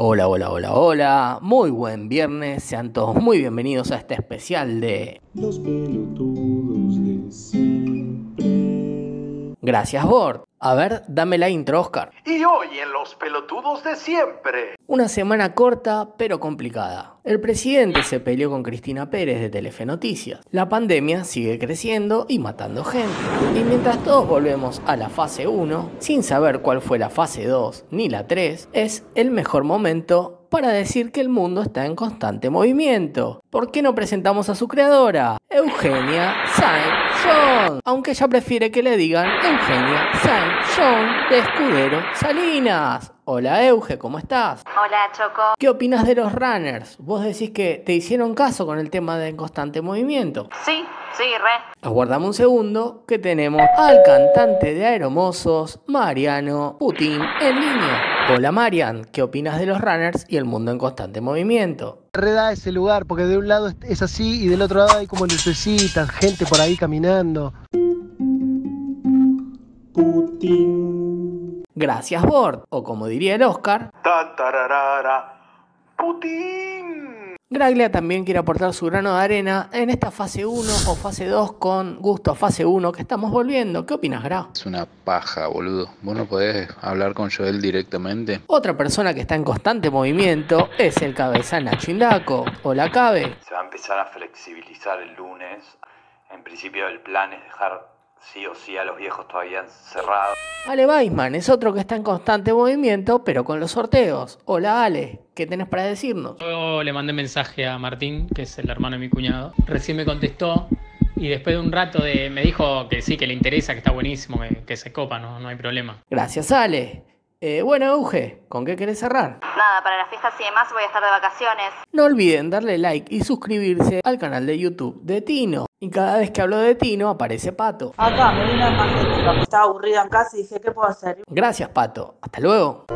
Hola, hola, hola, hola. Muy buen viernes. Sean todos muy bienvenidos a este especial de Los pelotudos de siempre. Gracias, Bord. A ver, dame la intro, Oscar. Y hoy en Los Pelotudos de Siempre. Una semana corta, pero complicada. El presidente se peleó con Cristina Pérez de Telefe Noticias. La pandemia sigue creciendo y matando gente. Y mientras todos volvemos a la fase 1, sin saber cuál fue la fase 2 ni la 3, es el mejor momento para decir que el mundo está en constante movimiento. ¿Por qué no presentamos a su creadora? Eugenia Saint John. Aunque ella prefiere que le digan Eugenia Saint John de Escudero Salinas. Hola Euge, ¿cómo estás? Hola Choco. ¿Qué opinas de los runners? Vos decís que te hicieron caso con el tema de constante movimiento. Sí, sí, re. Aguardame un segundo que tenemos al cantante de Aeromosos, Mariano Putin, en línea. Hola Marian, ¿qué opinas de los runners y el mundo en constante movimiento? reda ese lugar, porque de un lado es así y del otro lado hay como lucecitas, gente por ahí caminando. Putin. Gracias Bord, o como diría el Oscar, Ta tararara. Putin. Graglia también quiere aportar su grano de arena en esta fase 1 o fase 2 con gusto a fase 1 que estamos volviendo. ¿Qué opinas, Gra? Es una paja, boludo. ¿Vos no podés hablar con Joel directamente? Otra persona que está en constante movimiento es el cabeza Nacho Indaco. Hola, Cabe. Se va a empezar a flexibilizar el lunes. En principio el plan es dejar sí o sí a los viejos todavía encerrados. Ale Weisman es otro que está en constante movimiento, pero con los sorteos. Hola, Ale. ¿Qué tenés para decirnos? Yo le mandé mensaje a Martín, que es el hermano de mi cuñado. Recién me contestó y después de un rato de, me dijo que sí, que le interesa, que está buenísimo, que, que se copa, no, no hay problema. Gracias, Ale. Eh, bueno, Euge, ¿con qué querés cerrar? Nada, para las fiestas y demás voy a estar de vacaciones. No olviden darle like y suscribirse al canal de YouTube de Tino. Y cada vez que hablo de Tino aparece Pato. Acá me vine a estaba aburrida en casa y dije, ¿qué puedo hacer? Gracias, Pato. Hasta luego.